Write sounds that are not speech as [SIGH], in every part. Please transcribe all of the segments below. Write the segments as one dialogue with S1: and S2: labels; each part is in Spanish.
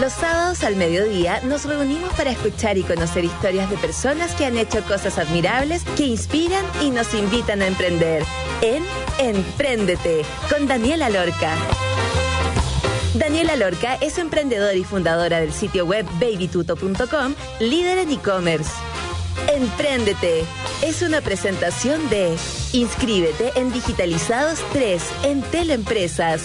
S1: Los sábados al mediodía nos reunimos para escuchar y conocer historias de personas que han hecho cosas admirables, que inspiran y nos invitan a emprender. En Empréndete, con Daniela Lorca. Daniela Lorca es emprendedora y fundadora del sitio web babytuto.com, líder en e-commerce. Empréndete es una presentación de Inscríbete en Digitalizados 3 en Teleempresas.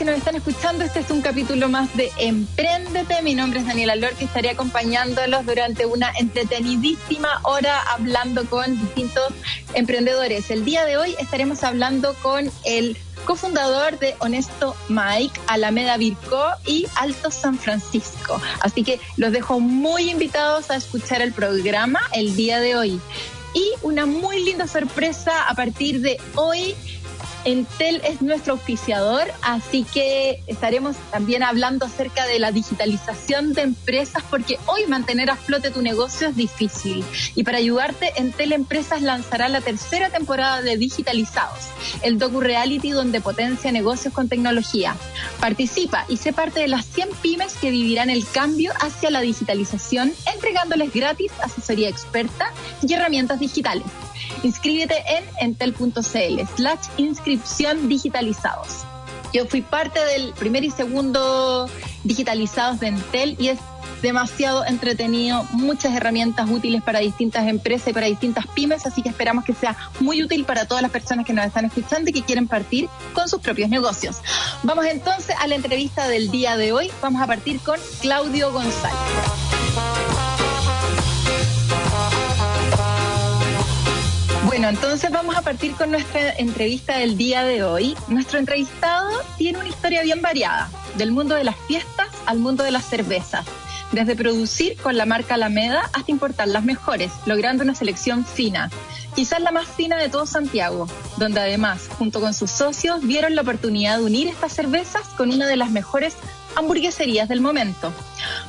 S2: Que nos están escuchando. Este es un capítulo más de Empréndete. Mi nombre es Daniela Lorca y estaré acompañándolos durante una entretenidísima hora hablando con distintos emprendedores. El día de hoy estaremos hablando con el cofundador de Honesto Mike, Alameda Virco y Alto San Francisco. Así que los dejo muy invitados a escuchar el programa el día de hoy. Y una muy linda sorpresa a partir de hoy Entel es nuestro auspiciador, así que estaremos también hablando acerca de la digitalización de empresas, porque hoy mantener a flote tu negocio es difícil. Y para ayudarte, Entel Empresas lanzará la tercera temporada de Digitalizados, el docu-reality donde potencia negocios con tecnología. Participa y sé parte de las 100 pymes que vivirán el cambio hacia la digitalización, entregándoles gratis asesoría experta y herramientas digitales. Inscríbete en entel.cl slash inscripción digitalizados. Yo fui parte del primer y segundo digitalizados de Entel y es demasiado entretenido, muchas herramientas útiles para distintas empresas y para distintas pymes, así que esperamos que sea muy útil para todas las personas que nos están escuchando y que quieren partir con sus propios negocios. Vamos entonces a la entrevista del día de hoy. Vamos a partir con Claudio González. Bueno, entonces vamos a partir con nuestra entrevista del día de hoy. Nuestro entrevistado tiene una historia bien variada, del mundo de las fiestas al mundo de las cervezas. Desde producir con la marca Alameda hasta importar las mejores, logrando una selección fina, quizás la más fina de todo Santiago, donde además, junto con sus socios, vieron la oportunidad de unir estas cervezas con una de las mejores hamburgueserías del momento.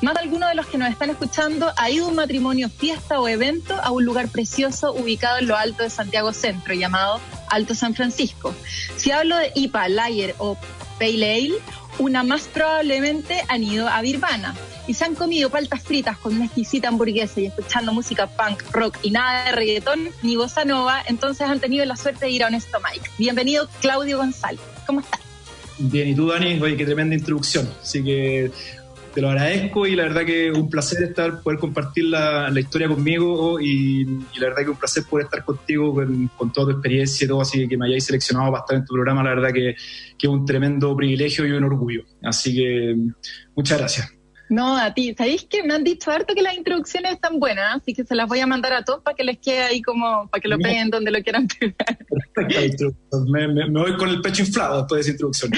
S2: Más de alguno de los que nos están escuchando ha ido un matrimonio, fiesta o evento a un lugar precioso ubicado en lo alto de Santiago Centro, llamado Alto San Francisco. Si hablo de IPA, Lager o Pale Ale, una más probablemente han ido a Birvana y se han comido paltas fritas con una exquisita hamburguesa y escuchando música punk, rock y nada de reggaetón ni bossa nova, entonces han tenido la suerte de ir a Honesto Mike. Bienvenido Claudio González. ¿Cómo estás?
S3: Bien, y tú, Dani, oye, qué tremenda introducción. Así que te lo agradezco y la verdad que un placer estar, poder compartir la, historia conmigo y, la verdad que un placer poder estar contigo con, toda tu experiencia y todo, así que me hayáis seleccionado para estar en tu programa, la verdad que es un tremendo privilegio y un orgullo. Así que muchas gracias.
S2: No, a ti. ¿Sabéis que me han dicho harto que las introducciones están buenas? Así que se las voy a mandar a todos para que les quede ahí como, para que lo peguen donde lo quieran pegar.
S3: Perfecto. Me, me, voy con el pecho inflado después de esa introducción.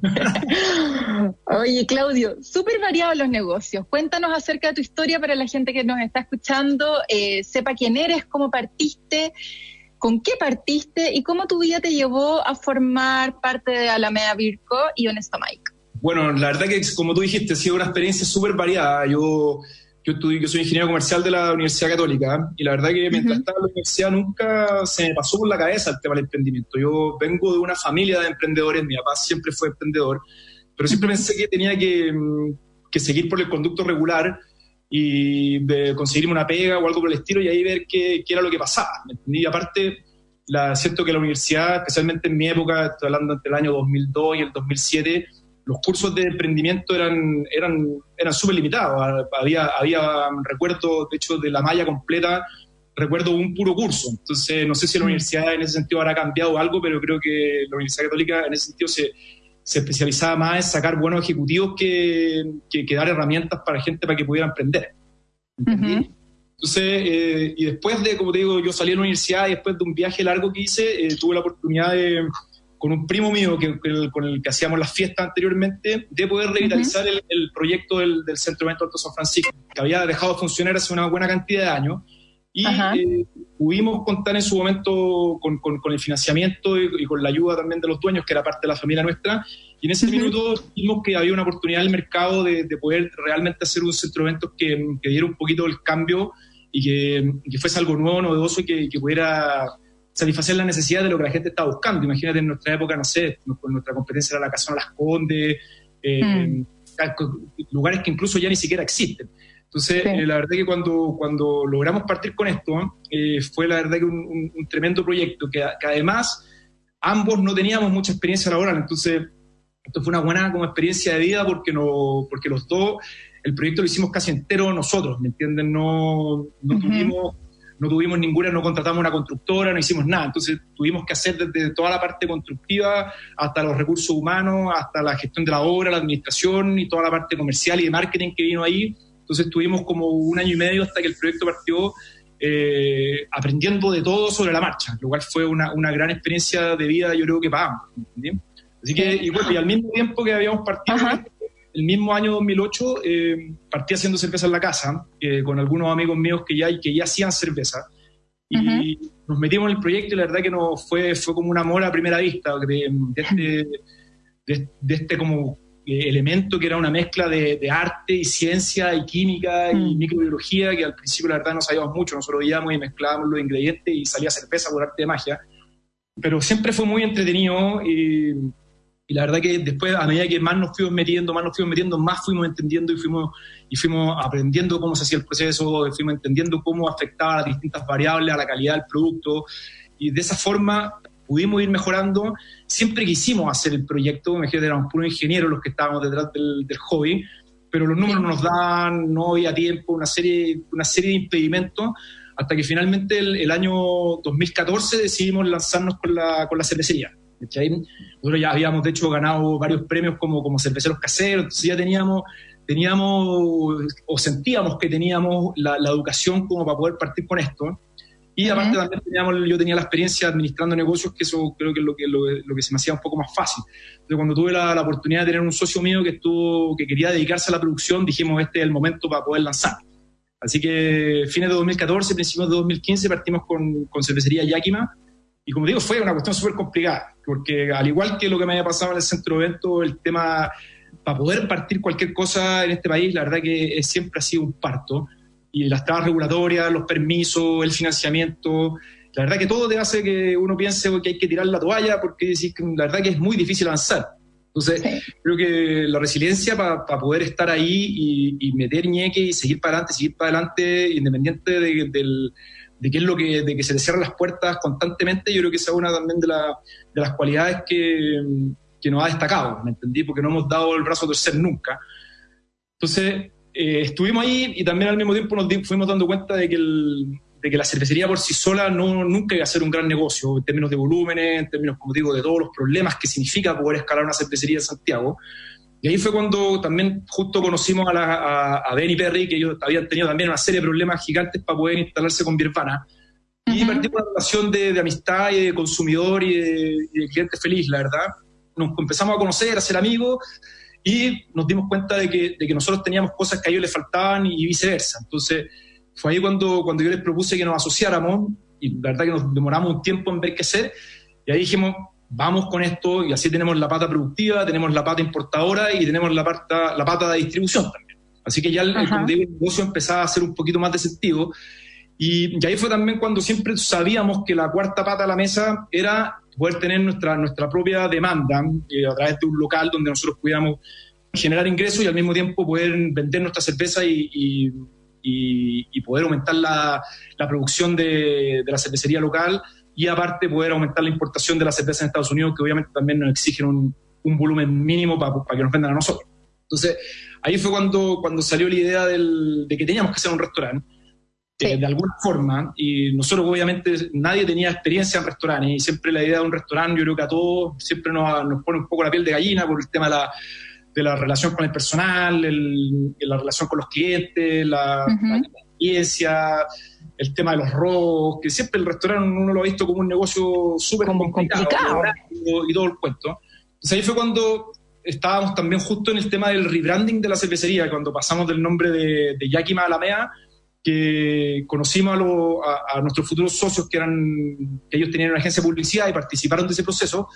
S3: [LAUGHS]
S2: Oye, Claudio, súper variados los negocios. Cuéntanos acerca de tu historia para la gente que nos está escuchando, eh, sepa quién eres, cómo partiste, con qué partiste y cómo tu vida te llevó a formar parte de Alameda Virco y Honesto Mike.
S3: Bueno, la verdad que, como tú dijiste, ha sido una experiencia súper variada. Yo, yo, estudié, yo soy ingeniero comercial de la Universidad Católica y la verdad que mientras estaba en la universidad nunca se me pasó por la cabeza el tema del emprendimiento. Yo vengo de una familia de emprendedores, mi papá siempre fue emprendedor, pero siempre pensé que tenía que, mm, que seguir por el conducto regular y de conseguirme una pega o algo por el estilo y ahí ver qué, qué era lo que pasaba. Y aparte, la, siento que la universidad, especialmente en mi época, estoy hablando entre el año 2002 y el 2007, los cursos de emprendimiento eran, eran, eran súper limitados. Había, había, recuerdo, de hecho, de la malla completa, recuerdo un puro curso. Entonces, no sé si la mm. universidad en ese sentido habrá cambiado algo, pero creo que la Universidad Católica en ese sentido se, se especializaba más en sacar buenos ejecutivos que, que, dar herramientas para gente para que pudiera emprender. Entonces, eh, y después de, como te digo, yo salí a la universidad y después de un viaje largo que hice, eh, tuve la oportunidad de con un primo mío que, con el que hacíamos las fiestas anteriormente, de poder revitalizar el, proyecto del, Centro de Evento Alto San Francisco, que había dejado de funcionar hace una buena cantidad de años. Y eh, pudimos contar en su momento con, el financiamiento y, con la ayuda también de los dueños, que era parte de la familia nuestra. Y en ese minuto vimos que había una oportunidad en el mercado de, poder realmente hacer un centro de eventos que, diera un poquito el cambio y que, fuese algo nuevo, novedoso y que, pudiera satisfacer la necesidad de lo que la gente está buscando. Imagínate en nuestra época, no sé, nuestra competencia era la Casona Las Condes, eh, mm. lugares que incluso ya ni siquiera existen. Entonces, eh, la verdad que cuando, cuando logramos partir con esto, eh, fue la verdad que un, tremendo proyecto, que, además ambos no teníamos mucha experiencia laboral, entonces esto fue una buena como experiencia de vida porque, no, porque los dos, el proyecto lo hicimos casi entero nosotros, ¿me entienden? No, no tuvimos no tuvimos ninguna, no contratamos una constructora, no hicimos nada. Entonces tuvimos que hacer desde toda la parte constructiva hasta los recursos humanos, hasta la gestión de la obra, la administración y toda la parte comercial y de marketing que vino ahí. Entonces tuvimos como un año y medio hasta que el proyecto partió eh, aprendiendo de todo sobre la marcha, lo cual fue una, una gran experiencia de vida, yo creo que pagamos. Así que, y, bueno, y al mismo tiempo que habíamos partido, el mismo año 2008 eh, partí haciendo cerveza en la casa eh, con algunos amigos míos que ya, que ya hacían cerveza. Y nos metimos en el proyecto y la verdad que nos fue, fue como un amor a primera vista de, este, de, este como eh, elemento que era una mezcla de, arte y ciencia y química y microbiología que al principio la verdad no sabíamos mucho, nosotros veíamos y mezclábamos los ingredientes y salía cerveza por arte de magia, pero siempre fue muy entretenido y y la verdad que después, a medida que más nos fuimos metiendo, más nos fuimos metiendo, más fuimos entendiendo y fuimos, y fuimos aprendiendo cómo se hacía el proceso, fuimos entendiendo cómo afectaba las distintas variables a la calidad del producto. Y de esa forma pudimos ir mejorando. Siempre quisimos hacer el proyecto, que éramos puros ingenieros los que estábamos detrás del, hobby, pero los números no nos dan, no había tiempo, una serie, una serie de impedimentos, hasta que finalmente el, año 2014 decidimos lanzarnos con la, con la cervecería. Nosotros ya habíamos, de hecho, ganado varios premios como, como cerveceros caseros, entonces ya teníamos, teníamos o sentíamos que teníamos la, educación como para poder partir con esto. Y aparte también teníamos, yo tenía la experiencia administrando negocios, que eso creo que es lo que, lo, que se me hacía un poco más fácil. Entonces cuando tuve la, oportunidad de tener un socio mío que, estuvo, que quería dedicarse a la producción, dijimos, este es el momento para poder lanzar. Así que fines de 2014, principios de 2015 partimos con, con cervecería Yakima, y como digo, fue una cuestión súper complicada, porque al igual que lo que me había pasado en el centro de evento, el tema para poder partir cualquier cosa en este país, la verdad que siempre ha sido un parto. Y las trabas regulatorias, los permisos, el financiamiento, la verdad que todo te hace que uno piense que hay que tirar la toalla, porque la verdad que es muy difícil avanzar. Entonces, creo que la resiliencia para poder estar ahí y, meter ñeque y seguir para adelante, seguir para adelante, independiente del de qué es lo que, de que se le cierran las puertas constantemente, yo creo que esa es una también de, de las cualidades que, que, nos ha destacado, ¿me entendí? Porque no hemos dado el brazo a torcer nunca. Entonces, eh, estuvimos ahí y también al mismo tiempo nos fuimos dando cuenta de que, el, de que la cervecería por sí sola no, nunca iba a ser un gran negocio, en términos de volúmenes, en términos, como digo, de todos los problemas que significa poder escalar una cervecería en Santiago. Y ahí fue cuando también justo conocimos a, la, a, Ben y Perry, que ellos habían tenido también una serie de problemas gigantes para poder instalarse con Birvana. Y partimos una relación de, amistad y de consumidor y de, cliente feliz, la verdad. Nos empezamos a conocer, a ser amigos y nos dimos cuenta de que, de que nosotros teníamos cosas que a ellos les faltaban y viceversa. Entonces, fue ahí cuando, cuando yo les propuse que nos asociáramos y la verdad que nos demoramos un tiempo en ver qué hacer. Y ahí dijimos, vamos con esto y así tenemos la pata productiva, tenemos la pata importadora y tenemos la, pata, la pata de distribución también. Así que ya el, negocio empezaba a ser un poquito más de sentido. Y, ahí fue también cuando siempre sabíamos que la cuarta pata de la mesa era poder tener nuestra, nuestra propia demanda eh, a través de un local donde nosotros pudiéramos generar ingresos y al mismo tiempo poder vender nuestra cerveza y, y, poder aumentar la, la producción de, de, la cervecería local y aparte poder aumentar la importación de la cerveza en Estados Unidos, que obviamente también nos exigen un, un volumen mínimo para que nos vendan a nosotros. Entonces, ahí fue cuando, cuando salió la idea del, de que teníamos que hacer un restaurante, eh, de alguna forma, y nosotros obviamente nadie tenía experiencia en restaurantes, y siempre la idea de un restaurante, yo creo que a todos siempre nos, nos pone un poco la piel de gallina por el tema de la, de la relación con el personal, el, la relación con los clientes, la, la experiencia el tema de los robos, que siempre el restaurante uno lo ha visto como un negocio súper complicado, Y, todo el cuento. Entonces ahí fue cuando estábamos también justo en el tema del rebranding de la cervecería, cuando pasamos del nombre de, de Yakima a Alamea, que conocimos a, nuestros futuros socios que eran que ellos tenían una agencia de publicidad y participaron de ese proceso,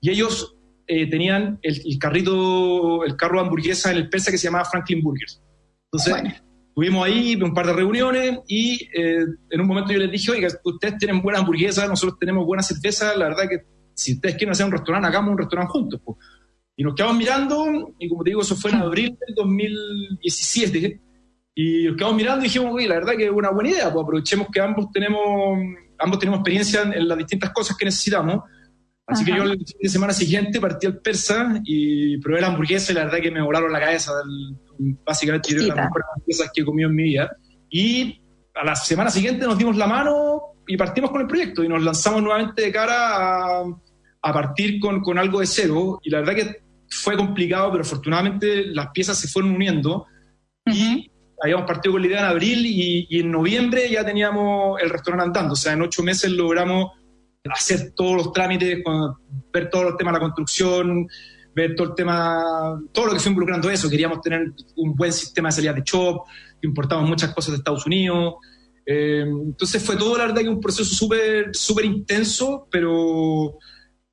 S3: y ellos eh, tenían el, carrito, el carro de hamburguesa en el PESA que se llamaba Franklin Burgers. Entonces, Tuvimos ahí un par de reuniones y eh, en un momento yo les dije, oiga, ustedes tienen buena hamburguesa, nosotros tenemos buena cerveza, la verdad que si ustedes quieren hacer un restaurante, hagamos un restaurante juntos. Pues. Y nos quedamos mirando, y como te digo, eso fue en abril del 2017, y nos quedamos mirando y dijimos, oye, la verdad que es una buena idea, pues aprovechemos que ambos tenemos, ambos tenemos experiencia en, las distintas cosas que necesitamos. Así que yo el fin de semana siguiente partí al persa y probé la hamburguesa y la verdad que me volaron la cabeza. Básicamente, yo las mejores hamburguesas que he comido en mi vida. Y a la semana siguiente nos dimos la mano y partimos con el proyecto y nos lanzamos nuevamente de cara a, a partir con, con, algo de cero. Y la verdad que fue complicado, pero afortunadamente las piezas se fueron uniendo. Y habíamos partido con la idea en abril y, y, en noviembre ya teníamos el restaurante andando. O sea, en ocho meses logramos hacer todos los trámites, ver todos los temas de la construcción, ver todo el tema, todo lo que fue involucrando eso. Queríamos tener un buen sistema de salida de shop, importamos muchas cosas de Estados Unidos. Eh, entonces fue todo, la verdad, que un proceso súper súper intenso, pero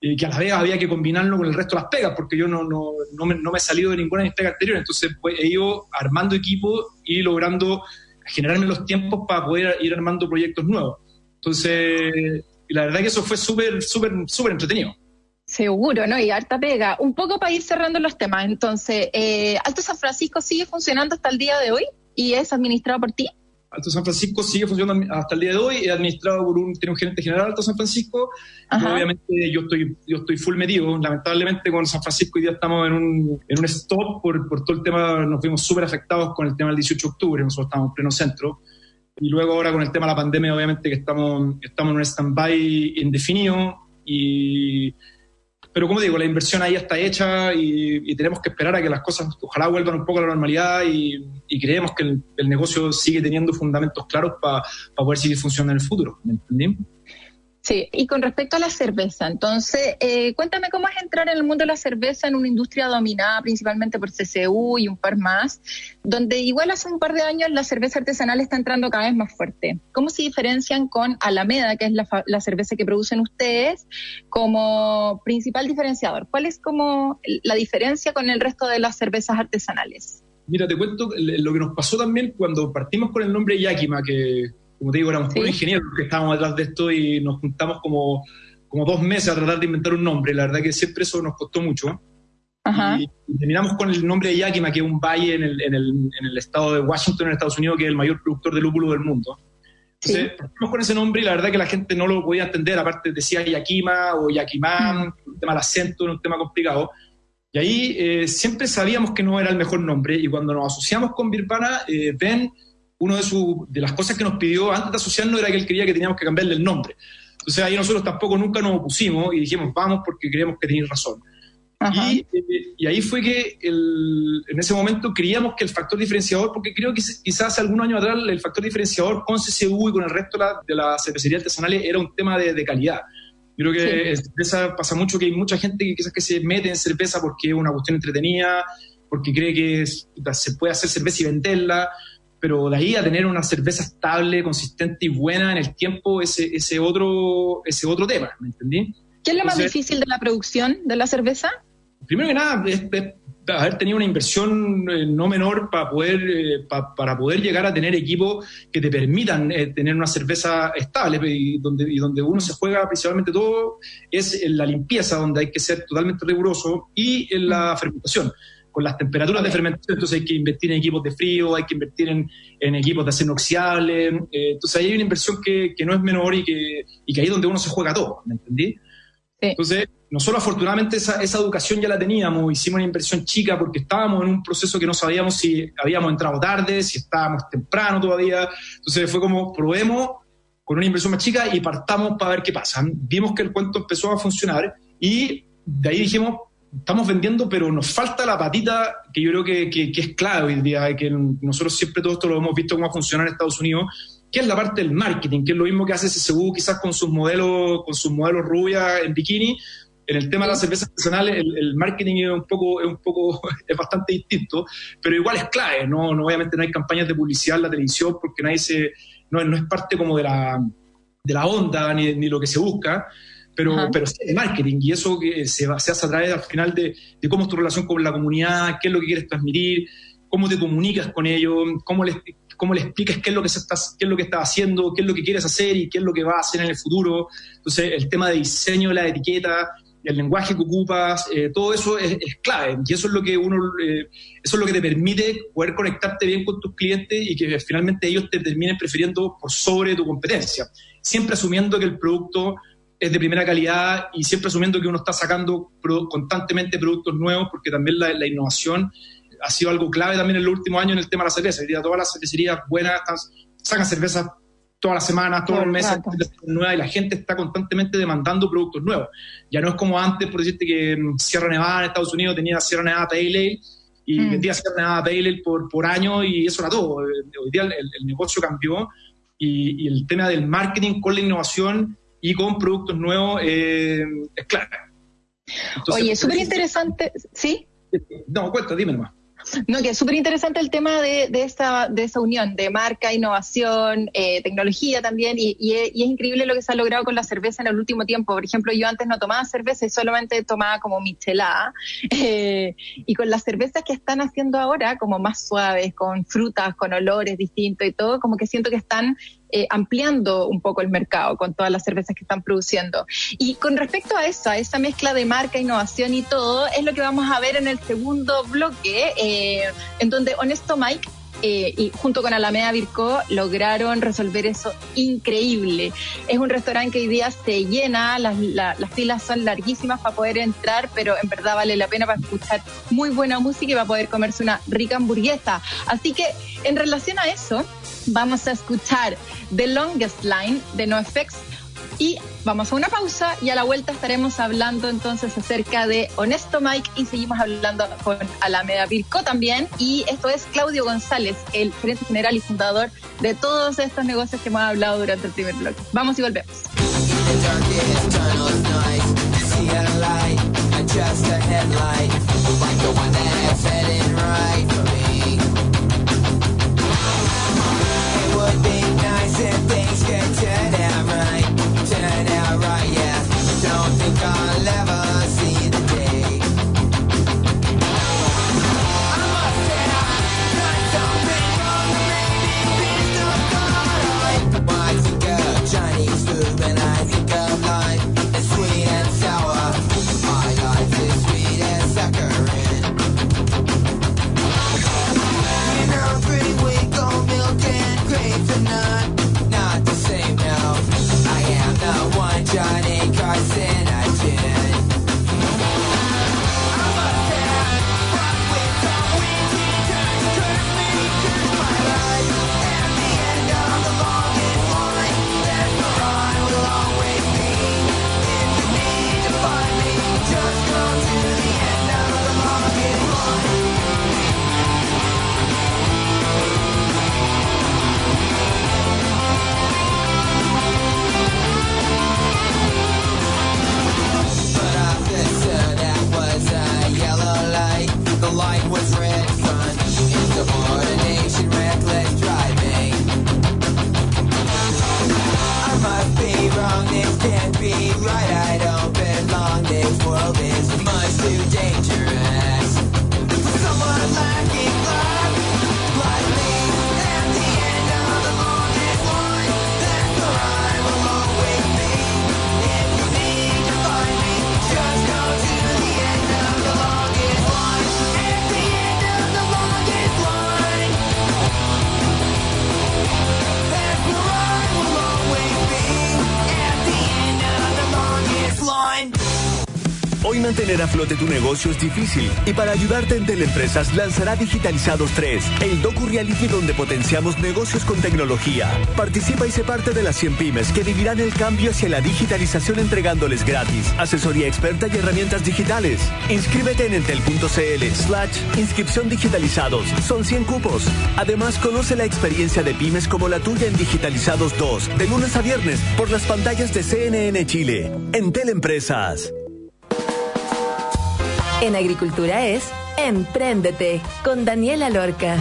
S3: eh, que a la vez había que combinarlo con el resto de las pegas, porque yo no, no, no, me, no me, he salido de ninguna de mis pegas anteriores. Entonces pues, he ido armando equipo y logrando generarme los tiempos para poder ir armando proyectos nuevos. Entonces, la verdad que eso fue súper, súper, súper entretenido.
S2: Seguro, ¿no? Y harta pega. Un poco para ir cerrando los temas. Entonces, eh, ¿Alto San Francisco sigue funcionando hasta el día de hoy y es administrado por ti?
S3: Alto San Francisco sigue funcionando hasta el día de hoy, es administrado por un, tiene un gerente general Alto San Francisco, obviamente yo estoy, yo estoy full medido, lamentablemente con San Francisco hoy día estamos en un, en un stop por, por todo el tema, nos vimos súper afectados con el tema del 18 de octubre, nosotros estamos en pleno centro, y luego ahora con el tema de la pandemia obviamente que estamos, estamos en un stand-by indefinido, y pero como digo, la inversión ahí está hecha y, tenemos que esperar a que las cosas ojalá vuelvan un poco a la normalidad y, creemos que el, negocio sigue teniendo fundamentos claros para poder seguir funcionando en el futuro. ¿Me entendí?
S2: Sí, y con respecto a la cerveza, entonces, eh, cuéntame cómo es entrar en el mundo de la cerveza en una industria dominada principalmente por CCU y un par más, donde igual hace un par de años la cerveza artesanal está entrando cada vez más fuerte. ¿Cómo se diferencian con Alameda, que es la, cerveza que producen ustedes, como principal diferenciador? ¿Cuál es como la diferencia con el resto de las cervezas artesanales?
S3: Mira, te cuento lo que nos pasó también cuando partimos con el nombre Yakima, que como te digo, éramos ¿Sí? ingenieros que estábamos detrás de esto y nos juntamos como, como dos meses a tratar de inventar un nombre. La verdad que siempre eso nos costó mucho. Y, terminamos con el nombre de Yakima, que es un valle en el, en, el, en el, estado de Washington, en Estados Unidos, que es el mayor productor de lúpulo del mundo. Entonces, partimos con ese nombre y la verdad que la gente no lo podía entender. Aparte, decía Yakima o Yakimán, mm. un tema del acento, un tema complicado. Y ahí eh, siempre sabíamos que no era el mejor nombre. Y cuando nos asociamos con Birpana, eh, Ben uno de, su, de las cosas que nos pidió antes de asociarnos era que él quería que teníamos que cambiarle el nombre. Entonces ahí nosotros tampoco nunca nos opusimos y dijimos, vamos porque creemos que tenéis razón. Y, eh, y, ahí fue que el, en ese momento creíamos que el factor diferenciador, porque creo que quizás hace algún año atrás el factor diferenciador con CCU y con el resto de la, de la cervecería artesanales era un tema de, de calidad. Yo creo que en cerveza pasa mucho que hay mucha gente que quizás que se mete en cerveza porque es una cuestión entretenida, porque cree que se puede hacer cerveza y venderla, pero de ahí a tener una cerveza estable, consistente y buena en el tiempo, ese, ese, otro, ese otro tema, ¿me entendí?
S2: ¿Qué es lo más difícil de la producción de la cerveza?
S3: Primero que nada, es, haber tenido una inversión eh, no menor para poder, eh, para poder llegar a tener equipos que te permitan eh, tener una cerveza estable y donde, y donde uno se juega principalmente todo es en la limpieza, donde hay que ser totalmente riguroso, y en la fermentación con las temperaturas de fermentación, entonces hay que invertir en equipos de frío, hay que invertir en, en equipos de acero inoxidable, eh, entonces ahí hay una inversión que, que, no es menor y que, y que ahí es donde uno se juega todo, ¿me entendí? Entonces, nosotros afortunadamente esa, esa, educación ya la teníamos, hicimos una inversión chica porque estábamos en un proceso que no sabíamos si habíamos entrado tarde, si estábamos temprano todavía, entonces fue como probemos con una inversión más chica y partamos para ver qué pasa. Vimos que el cuento empezó a funcionar y de ahí dijimos, estamos vendiendo, pero nos falta la patita que yo creo que, que, es clave hoy día, que nosotros siempre todo esto lo hemos visto cómo funciona en Estados Unidos, que es la parte del marketing, que es lo mismo que hace CSU quizás con sus modelos, con sus modelos rubia en bikini. En el tema de las cervezas artesanales, el, el, marketing es un poco, es un poco, [LAUGHS] es bastante distinto, pero igual es clave, ¿no? no obviamente no hay campañas de publicidad en la televisión porque nadie se, no, no es parte como de la, de la onda ni, ni lo que se busca pero, pero sí de marketing y eso que se, se hace a través al final de, de, cómo es tu relación con la comunidad, qué es lo que quieres transmitir, cómo te comunicas con ellos, cómo les, cómo le explicas qué es lo que se está, qué es lo que estás haciendo, qué es lo que quieres hacer y qué es lo que vas a hacer en el futuro. Entonces, el tema de diseño de la etiqueta, el lenguaje que ocupas, eh, todo eso es, clave y eso es lo que uno, eh, eso es lo que te permite poder conectarte bien con tus clientes y que finalmente ellos te terminen prefiriendo por sobre tu competencia, siempre asumiendo que el producto es de primera calidad y siempre asumiendo que uno está sacando constantemente productos nuevos porque también la, innovación ha sido algo clave también en los últimos años en el tema de la cerveza. todas las cervecerías buenas sacan cervezas todas las semanas, todos los meses, nuevas, y la gente está constantemente demandando productos nuevos. Ya no es como antes, por decirte que mm, Sierra Nevada en Estados Unidos tenía Sierra Nevada Pale Ale y mm. vendía Sierra Nevada Pale Ale por, por año y eso era todo. Eh, hoy día el, negocio cambió y, el tema del marketing con la innovación y con productos nuevos eh, es clave.
S2: Oye, súper interesante, ¿sí?
S3: No, cuenta, dime nomás.
S2: No, que es súper interesante el tema de, de, esa, de esa unión de marca, innovación, eh, tecnología también, y, y, es, increíble lo que se ha logrado con la cerveza en el último tiempo. Por ejemplo, yo antes no tomaba cerveza y solamente tomaba como michelada, [LAUGHS] eh, y con las cervezas que están haciendo ahora, como más suaves, con frutas, con olores distintos y todo, como que siento que están eh, ampliando un poco el mercado con todas las cervezas que están produciendo. Y con respecto a esa, esa mezcla de marca, innovación y todo, es lo que vamos a ver en el segundo bloque, eh, en donde Honesto Mike eh, y junto con Alameda Virco lograron resolver eso increíble. Es un restaurante que hoy día se llena, las, las filas son larguísimas para poder entrar, pero en verdad vale la pena para escuchar muy buena música y para poder comerse una rica hamburguesa. Así que en relación a eso, vamos a escuchar The Longest Line de NoFX y vamos a una pausa y a la vuelta estaremos hablando entonces acerca de Honesto Mike y seguimos hablando con Alameda Virco también. Y esto es Claudio González, el gerente general y fundador de todos estos negocios que hemos hablado durante el primer bloque. Vamos y volvemos.
S4: Mantener a flote tu negocio es difícil y para ayudarte en Teleempresas lanzará Digitalizados 3, el docu reality donde potenciamos negocios con tecnología. Participa y sé parte de las 100 pymes que vivirán el cambio hacia la digitalización entregándoles gratis, asesoría experta y herramientas digitales. Inscríbete en entel.cl slash inscripción digitalizados. Son 100 cupos. Además, conoce la experiencia de pymes como la tuya en Digitalizados 2, de lunes a viernes, por las pantallas de CNN Chile. En Teleempresas.
S1: En agricultura es Empréndete con Daniela Lorca.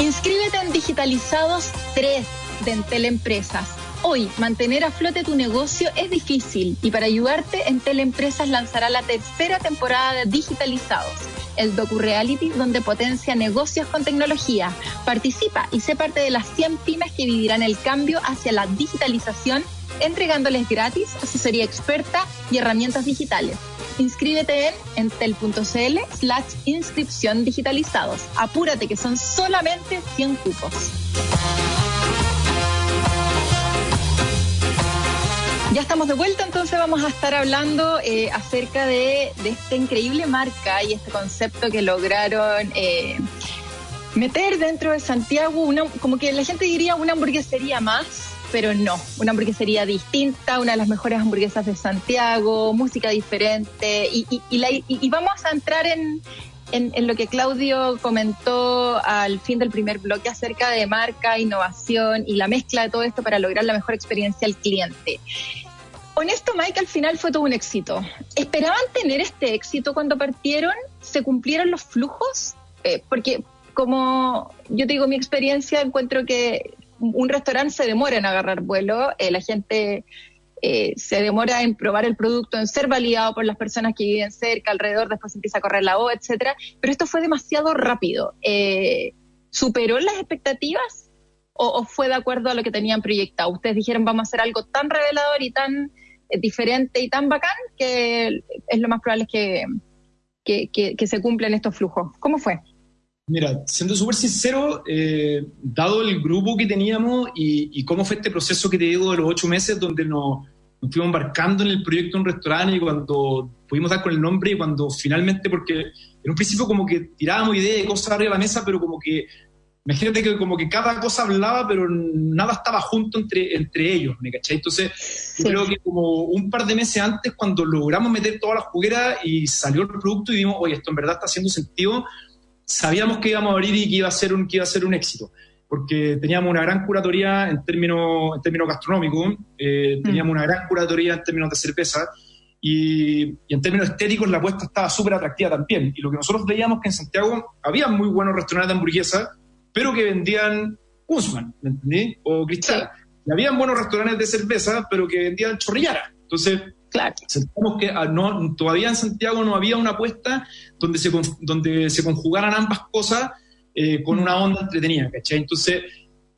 S2: Inscríbete en Digitalizados 3 de Entel Empresas. Hoy, mantener a flote tu negocio es difícil y para ayudarte, Entel Empresas lanzará la tercera temporada de Digitalizados el docu-reality donde potencia negocios con tecnología. Participa y sé parte de las 100 pymes que vivirán el cambio hacia la digitalización, entregándoles gratis asesoría experta y herramientas digitales. Inscríbete en entel.cl slash inscripción digitalizados. Apúrate que son solamente 100 cupos. Ya estamos de vuelta, entonces vamos a estar hablando eh, acerca de, esta increíble marca y este concepto que lograron eh, meter dentro de Santiago, una, como que la gente diría una hamburguesería más, pero no, una hamburguesería distinta, una de las mejores hamburguesas de Santiago, música diferente y, y, vamos a entrar en, en, lo que Claudio comentó al fin del primer bloque acerca de marca, innovación y la mezcla de todo esto para lograr la mejor experiencia al cliente. Honesto, Mike, al final fue todo un éxito. ¿Esperaban tener este éxito cuando partieron? ¿Se cumplieron los flujos? Eh, porque como yo te digo mi experiencia, encuentro que un restaurante se demora en agarrar vuelo, eh, la gente eh, se demora en probar el producto, en ser validado por las personas que viven cerca, alrededor, después empieza a correr la voz, etcétera. Pero esto fue demasiado rápido. ¿Superó las expectativas o, fue de acuerdo a lo que tenían proyectado? Ustedes dijeron vamos a hacer algo tan revelador y tan diferente y tan bacán que es lo más probable que, que, se cumplan estos flujos. ¿Cómo fue?
S3: Mira, siendo súper sincero, eh, dado el grupo que teníamos y, cómo fue este proceso que te digo de los ocho meses donde nos, nos fuimos embarcando en el proyecto de un restaurante y cuando pudimos dar con el nombre y cuando finalmente, porque en un principio como que tirábamos ideas de cosas arriba de la mesa, pero como que Imagínate que como que cada cosa hablaba, pero nada estaba junto entre, entre ellos, ¿me cachai? Entonces, yo creo que como un par de meses antes, cuando logramos meter todas las jugueras y salió el producto y vimos, oye, esto en verdad está haciendo sentido, sabíamos que íbamos a abrir y que iba a ser un, que iba a ser un éxito. Porque teníamos una gran curatoría en términos, en términos gastronómicos, eh, mm. teníamos una gran curatoría en términos de cerveza, y, y, en términos estéticos la apuesta estaba súper atractiva también. Y lo que nosotros veíamos que en Santiago había muy buenos restaurantes de hamburguesa, pero que vendían Guzmán, ¿me entendí? O Cristal. Y habían buenos restaurantes de cerveza, pero que vendían chorrillara. Entonces, claro. sentimos que ah, no, todavía en Santiago no había una apuesta donde se, donde se conjugaran ambas cosas eh, con una onda entretenida, ¿cachai? Entonces,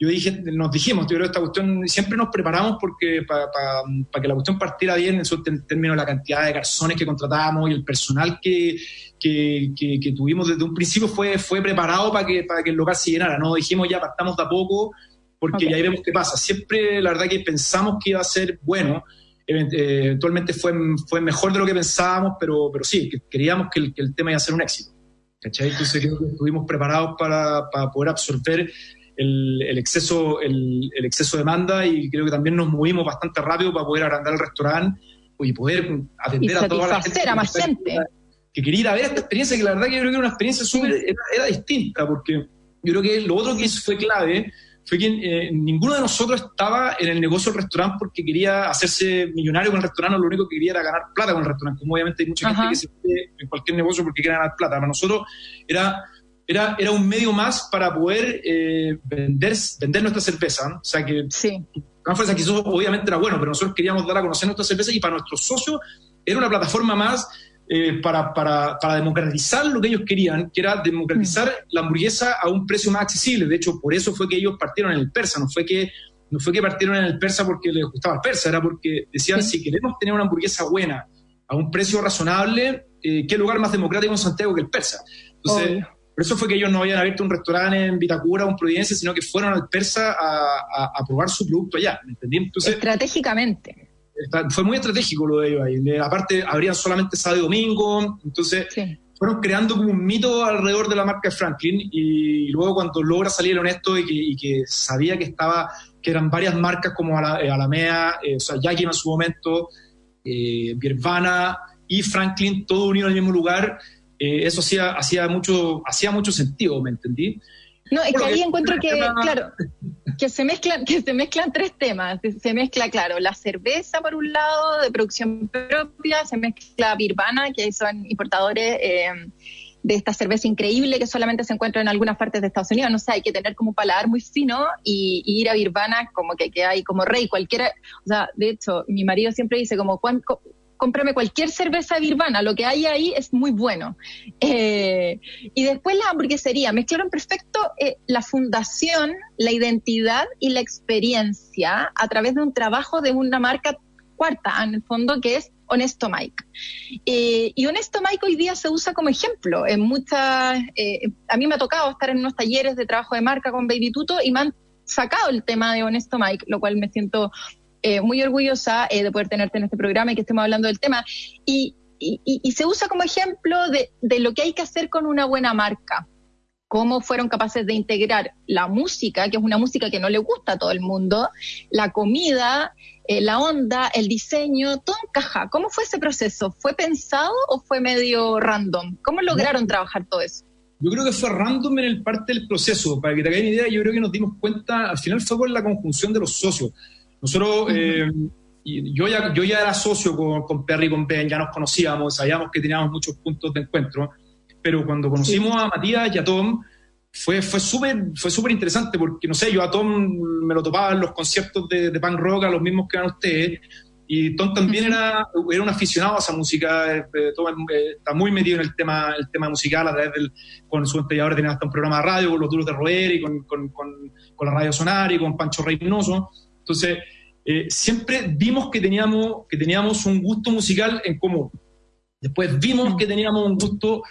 S3: yo dije, nos dijimos, yo creo esta cuestión, siempre nos preparamos porque para que la cuestión partiera bien, en términos de la cantidad de garzones que contratábamos y el personal que, que, que, tuvimos desde un principio fue, fue preparado para que, para que el local se llenara, no dijimos ya partamos de a poco porque ya veremos qué pasa. Siempre la verdad que pensamos que iba a ser bueno, eventualmente fue, fue mejor de lo que pensábamos, pero, pero sí, queríamos que el, que el tema iba a ser un éxito. ¿Cachai? Entonces creo que estuvimos preparados para, para poder absorber el, exceso, el, exceso de demanda y creo que también nos movimos bastante rápido para poder agrandar el restaurante y poder atender a toda la gente.
S2: a más gente.
S3: Que quería ir a ver esta experiencia, que la verdad que yo creo que era una experiencia súper, era, distinta, porque yo creo que lo otro que fue clave fue que eh, ninguno de nosotros estaba en el negocio del restaurante porque quería hacerse millonario con el restaurante, lo único que quería era ganar plata con el restaurante, como obviamente hay mucha gente que se mete en cualquier negocio porque quiere ganar plata. Para nosotros era era, era un medio más para poder eh, vender, vender nuestra cerveza. O sea que
S2: sí.
S3: aquí obviamente era bueno, pero nosotros queríamos dar a conocer nuestra cerveza y para nuestros socios era una plataforma más eh, para, para, para, democratizar lo que ellos querían, que era democratizar mm. la hamburguesa a un precio más accesible. De hecho, por eso fue que ellos partieron en el persa, no fue que, no fue que partieron en el persa porque les gustaba el persa, era porque decían, si queremos tener una hamburguesa buena a un precio razonable, eh, ¿qué lugar más democrático en Santiago que el persa? Entonces, por eso fue que ellos no habían abierto un restaurante en Vitacura o en Providencia, sino que fueron al Persa a, probar su producto allá, ¿me entendí?
S2: Entonces, Estratégicamente.
S3: Fue muy estratégico lo de ellos ahí. Aparte, abrían solamente sábado y domingo, entonces fueron creando como un mito alrededor de la marca de Franklin y luego cuando logra salir honesto y que, sabía que estaba que eran varias marcas como eh, Alamea, eh, o sea, Yakima en su momento, eh, Birvana y Franklin, todo unido en el mismo lugar, eh, eso hacía, hacía, mucho, hacía mucho sentido, ¿me entendí?
S2: No, es que ahí encuentro que, claro, que se mezclan, que se mezclan tres temas. Se mezcla, claro, la cerveza por un lado, de producción propia, se mezcla Birvana, que son importadores eh, de esta cerveza increíble que solamente se encuentra en algunas partes de Estados Unidos. No sé, hay que tener como un paladar muy fino y, ir a Birvana como que, que hay como rey, cualquiera. O sea, de hecho, mi marido siempre dice como, ¿cuánto, cómprame cualquier cerveza birvana, lo que hay ahí es muy bueno. Eh, y después la hamburguesería, mezclaron perfecto eh, la fundación, la identidad y la experiencia a través de un trabajo de una marca cuarta, en el fondo, que es Honesto Mike. Eh, y Honesto Mike hoy día se usa como ejemplo en muchas, a mí me ha tocado estar en unos talleres de trabajo de marca con Baby Tuto y me han sacado el tema de Honesto Mike, lo cual me siento eh, muy orgullosa eh, de poder tenerte en este programa y que estemos hablando del tema. Y, se usa como ejemplo de, lo que hay que hacer con una buena marca. Cómo fueron capaces de integrar la música, que es una música que no le gusta a todo el mundo, la comida, eh, la onda, el diseño, todo encaja. ¿Cómo fue ese proceso? ¿Fue pensado o fue medio random? ¿Cómo lograron trabajar todo eso?
S3: Yo creo que fue random en el parte del proceso. Para que te hagas una idea, yo creo que nos dimos cuenta, al final fue por la conjunción de los socios. Nosotros, eh, yo, ya, yo ya era socio con, con Perry y con Ben, ya nos conocíamos, sabíamos que teníamos muchos puntos de encuentro, pero cuando conocimos a Matías y a Tom, fue, fue súper fue súper interesante porque, no sé, yo a Tom me lo topaba en los conciertos de, de punk rock, a los mismos que eran ustedes, y Tom también era, era un aficionado a esa música, eh, eh, está muy metido en el tema, el tema musical a través del, con su entrenador tenía hasta un programa de radio con los duros de roer y con, con, con, con la radio sonar y con Pancho Reynoso. Entonces, eh, siempre vimos que teníamos, que teníamos un gusto musical en común. Después vimos que teníamos un gusto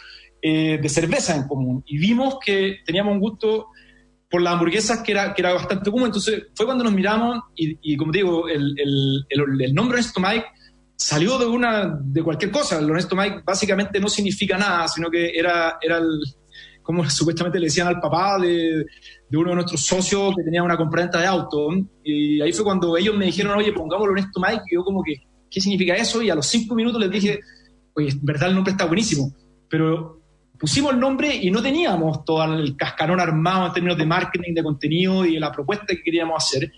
S3: eh, de cerveza en común y vimos que teníamos un gusto por las hamburguesas que era, que era bastante común. Entonces fue cuando nos miramos y, como digo, el, el, nombre Honesto Mike salió de, una, de cualquier cosa. El Honesto Mike básicamente no significa nada, sino que era, era el, como [LAUGHS] supuestamente le decían al papá de, de uno de nuestros socios que tenía una compraventa de auto. Y ahí fue cuando ellos me dijeron, oye, pongámoslo en esto, Mike. Y yo como que, ¿qué significa eso? Y a los cinco minutos les dije, oye, en verdad el nombre está buenísimo. Pero pusimos el nombre y no teníamos todo el cascarón armado en términos de marketing, de contenido y de la propuesta que queríamos hacer.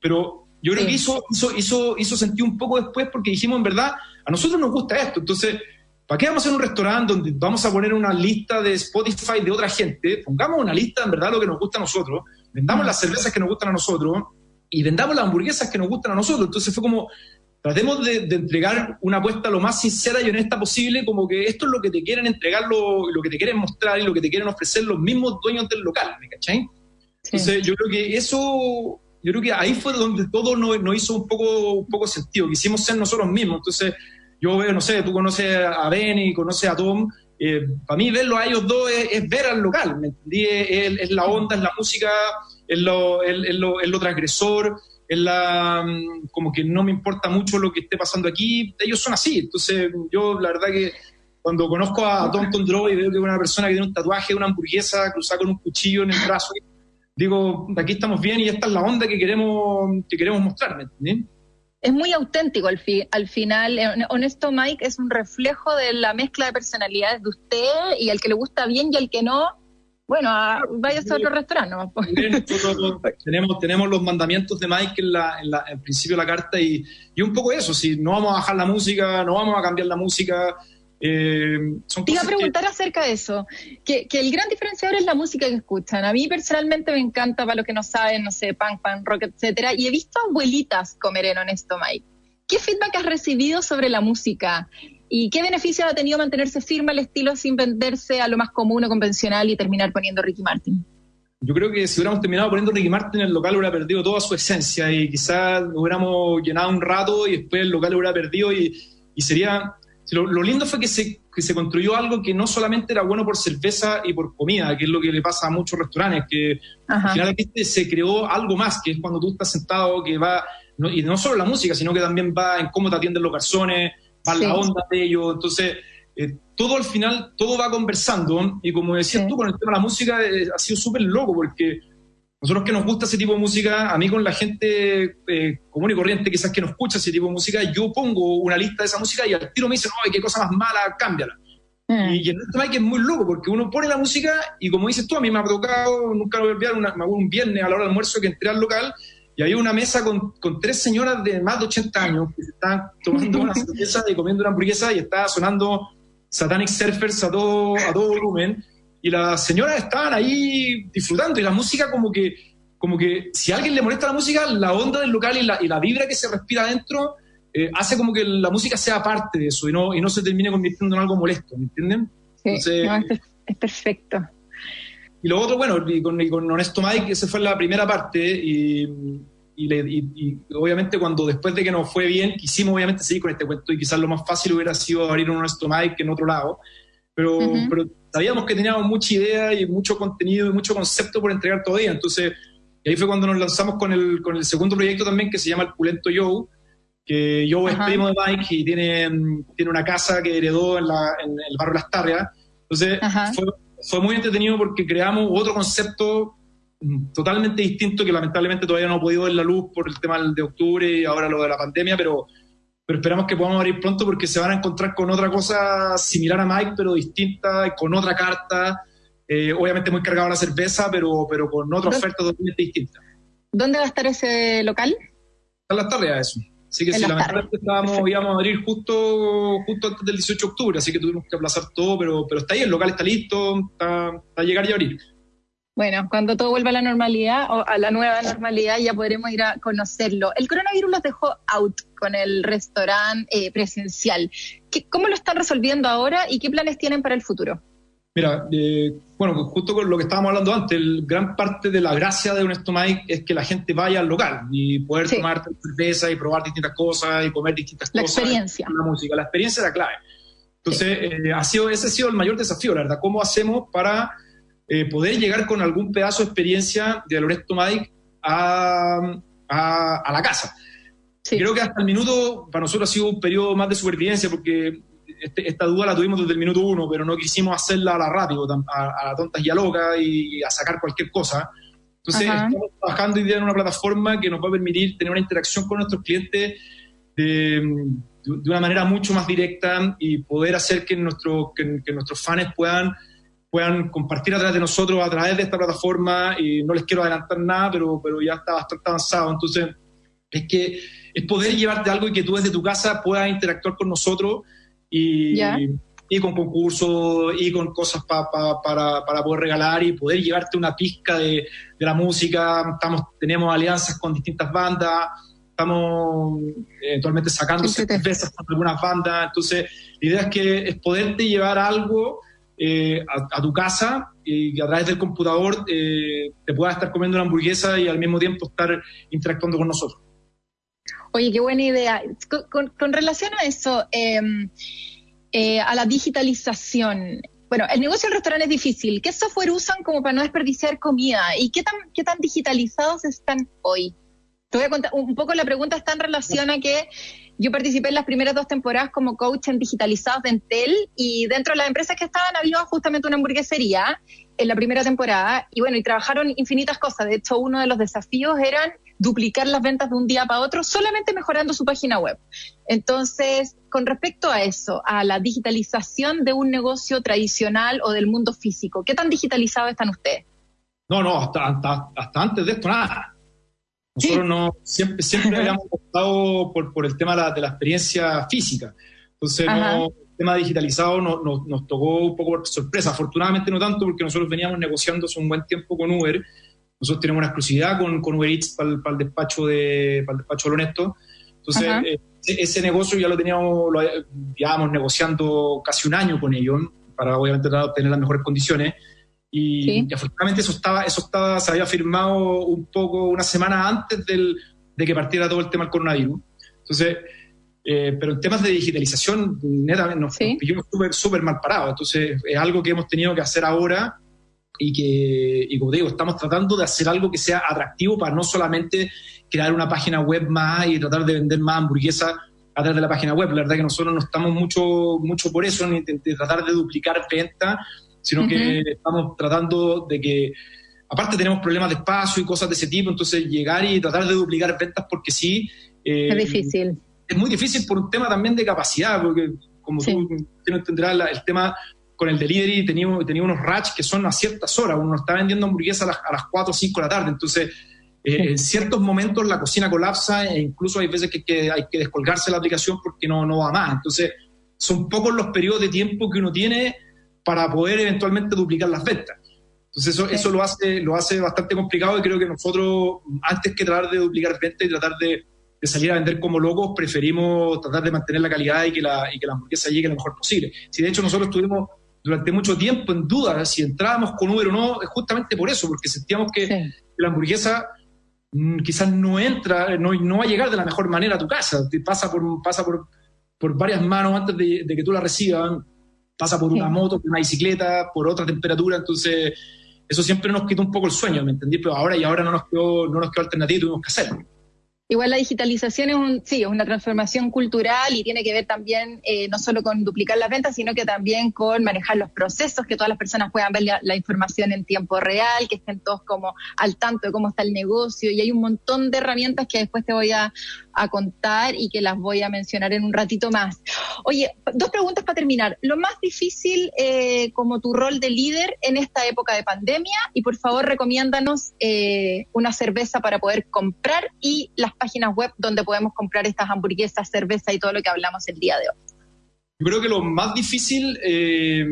S3: Pero yo creo que hizo, hizo, hizo, hizo sentido un poco después porque dijimos, en verdad, a nosotros nos gusta esto. Entonces, ¿Para qué vamos a hacer un restaurante donde vamos a poner una lista de Spotify de otra gente? Pongamos una lista en verdad lo que nos gusta a nosotros, vendamos las cervezas que nos gustan a nosotros y vendamos las hamburguesas que nos gustan a nosotros. Entonces fue como, tratemos de, entregar una apuesta lo más sincera y honesta posible, como que esto es lo que te quieren entregar, lo, lo, que te quieren mostrar y lo que te quieren ofrecer los mismos dueños del local, ¿me cachai? Entonces yo creo que eso, yo creo que ahí fue donde todo nos, nos hizo un poco, un poco sentido, quisimos ser nosotros mismos. Entonces yo veo, no sé, tú conoces a Benny, conoces a Tom, eh, para mí verlo a ellos dos es, ver al local, ¿me entendí? Es, la onda, es la música, es lo, es, lo, es lo transgresor, es la, mm, como que no me importa mucho lo que esté pasando aquí, ellos son así, entonces yo la verdad que cuando conozco a Tom Tondro y veo que es una persona que tiene un tatuaje una hamburguesa cruzada con un cuchillo en el brazo, digo, aquí estamos bien y esta es la onda que queremos, que queremos mostrar, ¿me entendí?
S2: Es muy auténtico al, al final. Eh, Honesto Mike es un reflejo de la mezcla de personalidades de usted y al que le gusta bien y al que no, bueno, vaya a otro restaurante.
S3: tenemos, tenemos los mandamientos de Mike en, la, en, la, principio de la carta y, y un poco eso, si no vamos a bajar la música, no vamos a cambiar la música,
S2: eh, Te iba a preguntar acerca de eso, que, el gran diferenciador es la música que escuchan. A mí personalmente me encanta, para los que no saben, no sé, punk, punk, rock, etcétera, y he visto abuelitas comer en Honesto Mike. ¿Qué feedback has recibido sobre la música? ¿Y qué beneficio ha tenido mantenerse firme el estilo sin venderse a lo más común o convencional y terminar poniendo Ricky Martin?
S3: Yo creo que si hubiéramos terminado poniendo Ricky Martin, el local hubiera perdido toda su esencia y quizás hubiéramos llenado un rato y después el local hubiera perdido y, y sería lo, lindo fue que se, que se, construyó algo que no solamente era bueno por cerveza y por comida, que es lo que le pasa a muchos restaurantes, que al final se creó algo más, que es cuando tú estás sentado, que va, y no solo la música, sino que también va en cómo te atienden los garzones, va la onda de ellos, entonces... Eh, todo al final, todo va conversando y como decías tú con el tema de la música eh, ha sido súper loco porque nosotros que nos gusta ese tipo de música, a mí con la gente eh, común y corriente, quizás que no escucha ese tipo de música, yo pongo una lista de esa música y al tiro me dicen, ay, qué cosa más mala, cámbiala. Mm. Y, en este que es muy loco, porque uno pone la música y como dices tú, a mí me ha tocado, nunca lo voy a olvidar, una, un viernes a la hora del almuerzo que entré al local y había una mesa con, con, tres señoras de más de 80 años que estaban tomando una [LAUGHS] cerveza y comiendo una hamburguesa y estaba sonando Satanic Surfers a todo, a todo volumen y las señoras estaban ahí disfrutando y la música como que, como que si a alguien le molesta la música, la onda del local y la, y la vibra que se respira adentro eh, hace como que la música sea parte de eso y no, y no se termine convirtiendo en algo molesto, ¿me entienden?
S2: Sí, es, perfecto.
S3: Y lo otro, bueno, y con, con, Honesto Mike, esa fue la primera parte y, y, obviamente cuando después de que nos fue bien, quisimos obviamente seguir con este cuento y quizás lo más fácil hubiera sido abrir un Honesto Mike en otro lado, pero, pero sabíamos que teníamos mucha idea y mucho contenido y mucho concepto por entregar todavía, entonces ahí fue cuando nos lanzamos con el, con el segundo proyecto también que se llama El Pulento Joe, que Joe es primo de Mike y tiene, tiene una casa que heredó en, la, en el barrio Las Tarrias, entonces fue fue muy entretenido porque creamos otro concepto totalmente distinto que lamentablemente todavía no ha podido ver la luz por el tema de octubre y ahora lo de la pandemia, pero, pero esperamos que podamos abrir pronto porque se van a encontrar con otra cosa similar a Mike, pero distinta, con otra carta, eh, obviamente muy cargado a la cerveza, pero, pero con otra oferta totalmente distinta.
S2: ¿Dónde va a estar ese local?
S3: En las tardes, eso. Así que si lamentablemente estábamos, íbamos a abrir justo, justo antes del 18 de octubre, así que tuvimos que aplazar todo, pero, pero está ahí, el local está listo, está, a llegar y a abrir.
S2: Bueno, cuando todo vuelva a la normalidad o a la nueva normalidad ya podremos ir a conocerlo. El coronavirus los dejó out con el restaurante eh, presencial. ¿Cómo lo están resolviendo ahora y qué planes tienen para el futuro?
S3: Mira, eh, bueno, justo con lo que estábamos hablando antes, el, gran parte de la gracia de un Mike es que la gente vaya al local y poder tomar cerveza y probar distintas cosas y comer distintas
S2: la
S3: cosas.
S2: La experiencia.
S3: La música, la experiencia es la clave. Entonces, eh, ha sido, ese ha sido el mayor desafío, la verdad. ¿Cómo hacemos para eh, poder llegar con algún pedazo de experiencia de Loreto Mike a, a, a la casa? Creo que hasta el minuto para nosotros ha sido un periodo más de supervivencia porque este, esta duda la tuvimos desde el minuto uno, pero no quisimos hacerla a la rápido, a, a tontas y a loca y a sacar cualquier cosa. Entonces, estamos trabajando hoy día en una plataforma que nos va a permitir tener una interacción con nuestros clientes de, de una manera mucho más directa y poder hacer que, nuestro, que, nuestros fans puedan, puedan compartir a través de nosotros, a través de esta plataforma. Y no les quiero adelantar nada, pero, pero ya está bastante avanzado. Entonces, es que es poder llevarte algo y que tú desde tu casa puedas interactuar con nosotros y, y con concursos y con cosas para, para poder regalar y poder llevarte una pizca de, de, la música. Estamos, tenemos alianzas con distintas bandas, estamos eventualmente sacando cervezas con algunas bandas. Entonces, la idea es que es poderte llevar algo eh, a, tu casa y a través del computador eh, te puedas estar comiendo una hamburguesa y al mismo tiempo estar interactuando con nosotros.
S2: Oye, qué buena idea. Con, relación a eso, em, eh, a la digitalización, bueno, el negocio del restaurante es difícil. ¿Qué software usan como para no desperdiciar comida? ¿Y qué tan, qué tan digitalizados están hoy? Te voy a contar, un poco la pregunta está en relación a que yo participé en las primeras dos temporadas como coach en digitalizados de Entel y dentro de las empresas que estaban había justamente una hamburguesería en la primera temporada y bueno, y trabajaron infinitas cosas. De hecho, uno de los desafíos eran duplicar las ventas de un día para otro solamente mejorando su página web. Entonces, con respecto a eso, a la digitalización de un negocio tradicional o del mundo físico, ¿qué tan digitalizados están ustedes?
S3: No, no, hasta, hasta, antes de esto nada. Nosotros no, siempre, siempre [LAUGHS] habíamos optado por, por el tema de la, experiencia física. Entonces, no, el tema digitalizado nos tocó un poco por sorpresa. Afortunadamente no tanto porque nosotros veníamos negociando hace un buen tiempo con Uber nosotros tenemos una exclusividad con, con Uber Eats para el, despacho de para el despacho de honesto. Entonces, eh, ese negocio ya lo teníamos, lo llevábamos negociando casi un año con ellos para obviamente tratar de obtener las mejores condiciones. Y, afortunadamente eso estaba, eso estaba, se había firmado un poco una semana antes del, de que partiera todo el tema del coronavirus. Entonces, eh, pero en temas de digitalización, netamente nos, ¿Sí? nos súper, súper mal parados. Entonces, es algo que hemos tenido que hacer ahora y que, y como digo, estamos tratando de hacer algo que sea atractivo para no solamente crear una página web más y tratar de vender más hamburguesas a través de la página web. La verdad que nosotros no estamos mucho, mucho por eso, ni de, tratar de duplicar ventas, sino que estamos tratando de que, aparte tenemos problemas de espacio y cosas de ese tipo, entonces llegar y tratar de duplicar ventas porque sí.
S2: Eh, es difícil.
S3: Es muy difícil por un tema también de capacidad, porque como tú entenderás, el tema con el delivery tenía, tenía unos ratch que son a ciertas horas, uno está vendiendo hamburguesas a las, a las 4 o 5 de la tarde, entonces eh, en ciertos momentos la cocina colapsa e incluso hay veces que, hay que descolgarse la aplicación porque no, no va más, entonces son pocos los periodos de tiempo que uno tiene para poder eventualmente duplicar las ventas. Entonces eso, eso lo, hace, lo hace bastante complicado y creo que nosotros, antes que tratar de duplicar ventas y tratar de, salir a vender como locos, preferimos tratar de mantener la calidad y que la, y que la hamburguesa llegue lo mejor posible. Si de hecho nosotros estuvimos durante mucho tiempo en duda si entrábamos con Uber o no, es justamente por eso, porque sentíamos que la hamburguesa mm, quizás no entra, no, no, va a llegar de la mejor manera a tu casa, te pasa por, pasa por, por varias manos antes de, que tú la recibas, pasa por una moto, por una bicicleta, por otra temperatura, entonces eso siempre nos quita un poco el sueño, ¿me entendí? Pero ahora y ahora no nos quedó, no nos quedó alternativa, tuvimos que hacerlo.
S2: Igual la digitalización es un, sí, es una transformación cultural y tiene que ver también eh, no solo con duplicar las ventas, sino que también con manejar los procesos, que todas las personas puedan ver la, información en tiempo real, que estén todos como al tanto de cómo está el negocio y hay un montón de herramientas que después te voy a, a contar y que las voy a mencionar en un ratito más. Oye, dos preguntas para terminar. Lo más difícil eh, como tu rol de líder en esta época de pandemia y por favor recomiéndanos eh, una cerveza para poder comprar y las páginas web donde podemos comprar estas hamburguesas, cerveza y todo lo que hablamos el día de hoy.
S3: Yo creo que lo más difícil eh,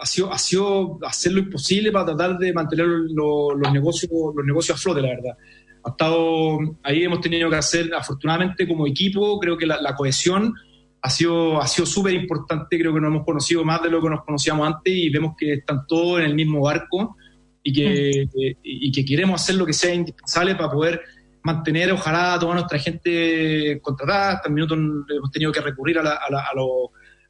S3: ha, sido, ha sido hacer lo imposible para tratar de mantener los, negocios, los negocios a flote, la verdad. Ha estado, ahí hemos tenido que hacer, afortunadamente como equipo, creo que la, cohesión ha sido ha sido súper importante, creo que nos hemos conocido más de lo que nos conocíamos antes y vemos que están todos en el mismo barco y que, y que queremos hacer lo que sea indispensable para poder mantener, ojalá, a toda nuestra gente contratada. Hasta el minuto hemos tenido que recurrir a, la, a, la, a,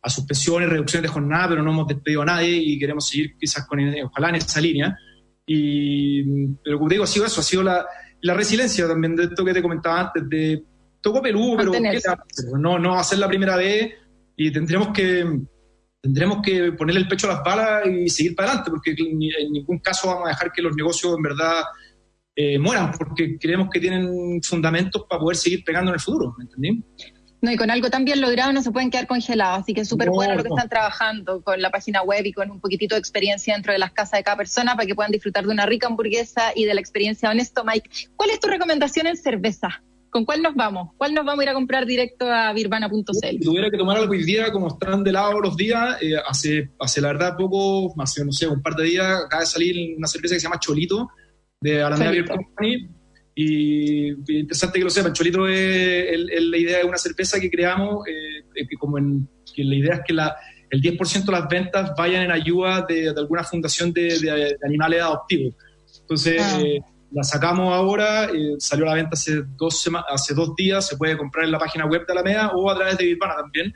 S3: a suspensiones, reducciones de jornada, pero no hemos despedido a nadie y queremos seguir quizás con, ojalá en esa línea. Y, pero como digo, ha sido eso, ha sido la, la resiliencia también de esto que te comentaba antes, de toco peludo, pero no, no va a ser la primera vez y tendremos que tendremos que ponerle el pecho a las balas y seguir para adelante, porque en ningún caso vamos a dejar que los negocios en verdad eh, mueran, porque creemos que tienen fundamentos para poder seguir pegando en el futuro, ¿me entendí?
S2: No, y con algo tan bien logrado no se pueden quedar congelados, así que es súper bueno lo que están trabajando con la página web y con un poquitito de experiencia dentro de las casas de cada persona para que puedan disfrutar de una rica hamburguesa y de la experiencia honesto, Mike. ¿Cuál es tu recomendación en cerveza? ¿Con cuál nos vamos? ¿Cuál nos vamos a ir a comprar directo a birvana.cl? Si
S3: tuviera que tomar algo hoy día, como están de lado los días, eh, hace, hace la verdad poco, hace no sé, un par de días, acaba de salir una cerveza que se llama Cholito, de Alameda Beer Company y, interesante que lo sepan, Cholito es, la idea de una cerveza que creamos, eh, que como en, que la idea es que la, el 10% de las ventas vayan en ayuda de, alguna fundación de, animales adoptivos. Entonces, ah. eh, la sacamos ahora, eh, salió a la venta hace dos, hace dos días, se puede comprar en la página web de Alameda o a través de Birmana también.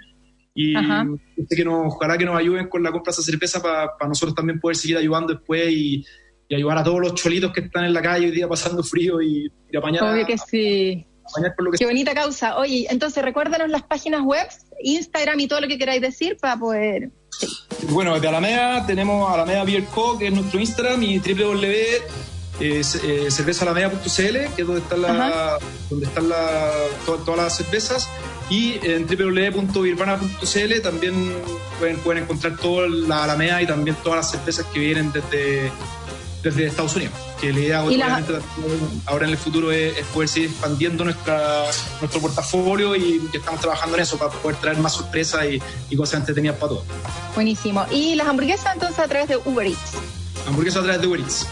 S3: Y que nos, ojalá que nos ayuden con la compra de esa cerveza para nosotros también poder seguir ayudando después y y ayudar a todos los cholitos que están en la calle hoy día pasando frío y, y apañar.
S2: Obvio que sí. Qué bonita causa. Oye, entonces recuérdanos las páginas web, Instagram y todo lo que queráis decir para poder.
S3: Bueno, de Alameda tenemos Alameda Beer Co, que es nuestro Instagram, y www eh, cervezaalameda.cl, que es donde están, la, donde están la, todas las cervezas, y en www.birvana.cl también pueden, pueden encontrar toda la Alameda y también todas las cervezas que vienen desde desde Estados Unidos. Que la idea obviamente ahora en el futuro es, poder seguir expandiendo nuestra, nuestro portafolio y que estamos trabajando en eso para poder traer más sorpresas y, cosas entretenidas para todos.
S2: Buenísimo. ¿Y las hamburguesas entonces a través de Uber Eats?
S3: Hamburguesas a través de Uber Eats.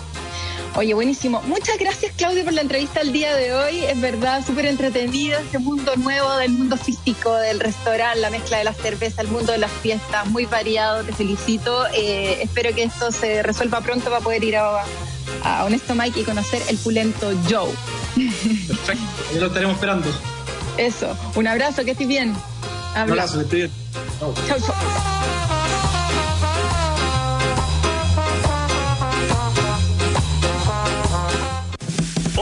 S2: Oye, buenísimo. Muchas gracias, Claudio, por la entrevista el día de hoy. Es verdad, súper entretenido este mundo nuevo del mundo físico, del restaurante, la mezcla de la cerveza, el mundo de las fiestas, muy variado. Te felicito. Eh, espero que esto se resuelva pronto para poder ir a, Honesto Mike y conocer el pulento Joe.
S3: Perfecto, ya lo estaremos esperando.
S2: Eso, un abrazo, que estés bien.
S3: Un abrazo, que estés bien. Chao, chao.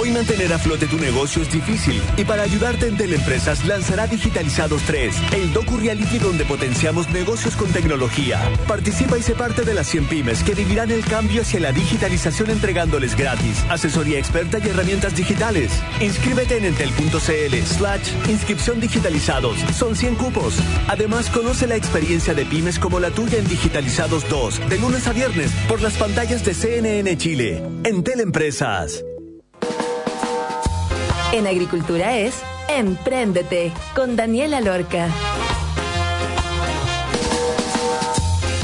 S4: Hoy mantener a flote tu negocio es difícil y para ayudarte en Teleempresas lanzará Digitalizados 3, el docu reality donde potenciamos negocios con tecnología. Participa y sé parte de las 100 pymes que vivirán el cambio hacia la digitalización entregándoles gratis, asesoría experta y herramientas digitales. Inscríbete en entel.cl slash inscripción digitalizados. Son 100 cupos. Además, conoce la experiencia de pymes como la tuya en Digitalizados 2, de lunes a viernes, por las pantallas de CNN Chile. En Teleempresas.
S1: En agricultura es Empréndete con Daniela Lorca.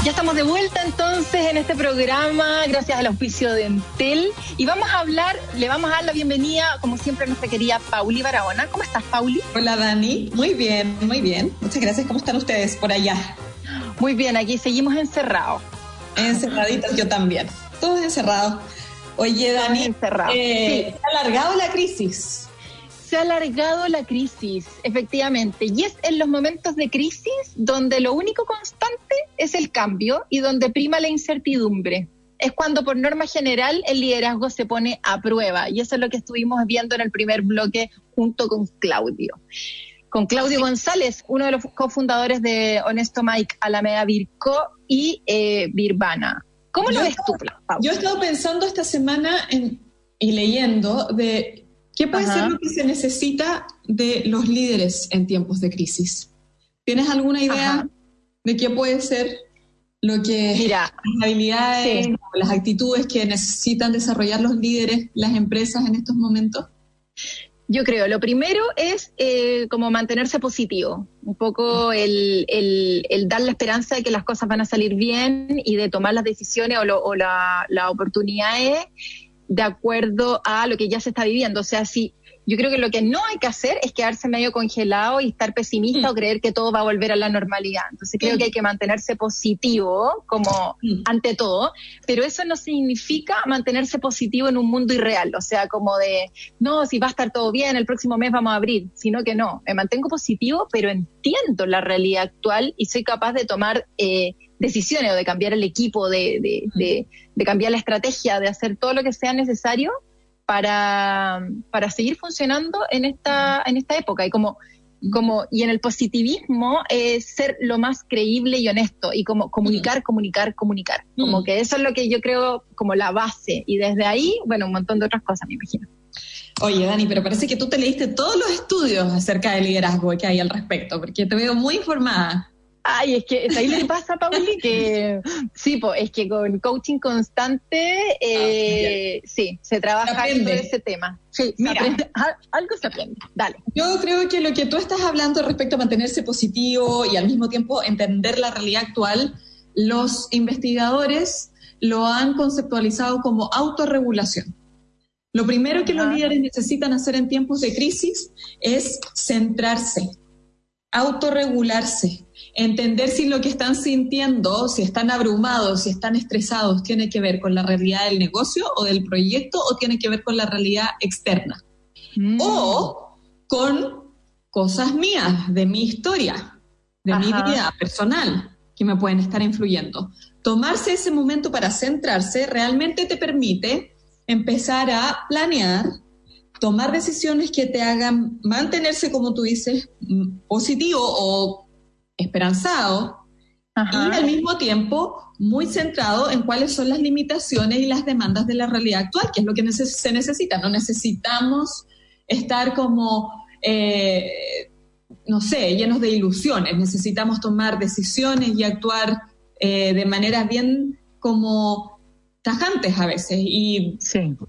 S2: Ya estamos de vuelta entonces en este programa, gracias al auspicio de Entel. Y vamos a hablar, le vamos a dar la bienvenida, como siempre, a nuestra querida Pauli Barahona. ¿Cómo estás, Pauli?
S5: Hola, Dani. Muy bien, muy bien. Muchas gracias. ¿Cómo están ustedes por allá?
S2: Muy bien, aquí seguimos encerrados.
S5: Encerraditos, yo también. Todos encerrados. Oye, Dani,
S2: encerrados.
S5: Eh, ¿ha alargado la crisis?
S2: Se ha alargado la crisis, efectivamente, y es en los momentos de crisis donde lo único constante es el cambio y donde prima la incertidumbre. Es cuando por norma general el liderazgo se pone a prueba y eso es lo que estuvimos viendo en el primer bloque junto con Claudio. Con Claudio González, uno de los cofundadores de Honesto Mike, Alameda Virco y eh, Birvana. ¿Cómo lo ves tú,
S5: Pau? Yo he estado pensando esta semana y leyendo de ¿Qué puede ser lo que se necesita de los líderes en tiempos de crisis? ¿Tienes alguna idea de qué puede ser lo que
S2: Mira,
S5: las habilidades o las actitudes que necesitan desarrollar los líderes, las empresas en estos momentos?
S2: Yo creo, lo primero es eh, como mantenerse positivo, un poco el, el, dar la esperanza de que las cosas van a salir bien y de tomar las decisiones o, o las la oportunidades de acuerdo a lo que ya se está viviendo. O sea, si yo creo que lo que no hay que hacer es quedarse medio congelado y estar pesimista mm. o creer que todo va a volver a la normalidad. Entonces creo mm. que hay que mantenerse positivo como mm. ante todo, pero eso no significa mantenerse positivo en un mundo irreal, o sea, como de, no, si va a estar todo bien, el próximo mes vamos a abrir, sino que no, me mantengo positivo, pero entiendo la realidad actual y soy capaz de tomar... Eh, decisiones o de cambiar el equipo, de, de, de, cambiar la estrategia, de hacer todo lo que sea necesario para, para seguir funcionando en esta, en esta época. Y como, como, y en el positivismo es ser lo más creíble y honesto y como comunicar, comunicar, comunicar. Como que eso es lo que yo creo como la base. Y desde ahí, bueno, un montón de otras cosas, me imagino.
S5: Oye, Dani, pero parece que tú te leíste todos los estudios acerca del liderazgo que hay al respecto, porque te veo muy informada.
S2: Ay, es que ahí le pasa, Pauli, que [LAUGHS] sí, pues es que con coaching constante, eh, ah, sí, se trabaja en ese tema. Sí, Mira, [LAUGHS] algo se aprende. Dale.
S5: Yo creo que lo que tú estás hablando respecto a mantenerse positivo y al mismo tiempo entender la realidad actual, los investigadores lo han conceptualizado como autorregulación. Lo primero que los líderes necesitan hacer en tiempos de crisis es centrarse, autorregularse, entender si lo que están sintiendo, si están abrumados, si están estresados, tiene que ver con la realidad del negocio o del proyecto o tiene que ver con la realidad externa. Mm. O con cosas mías, de mi historia, de mi vida personal, que me pueden estar influyendo. Tomarse ese momento para centrarse realmente te permite empezar a planear, tomar decisiones que te hagan mantenerse, como tú dices, mm, positivo o esperanzado y al mismo tiempo muy centrado en cuáles son las limitaciones y las demandas de la realidad actual, que es lo que se necesita. No necesitamos estar como, eh, no sé, llenos de ilusiones. Necesitamos tomar decisiones y actuar eh, de maneras bien como tajantes a veces y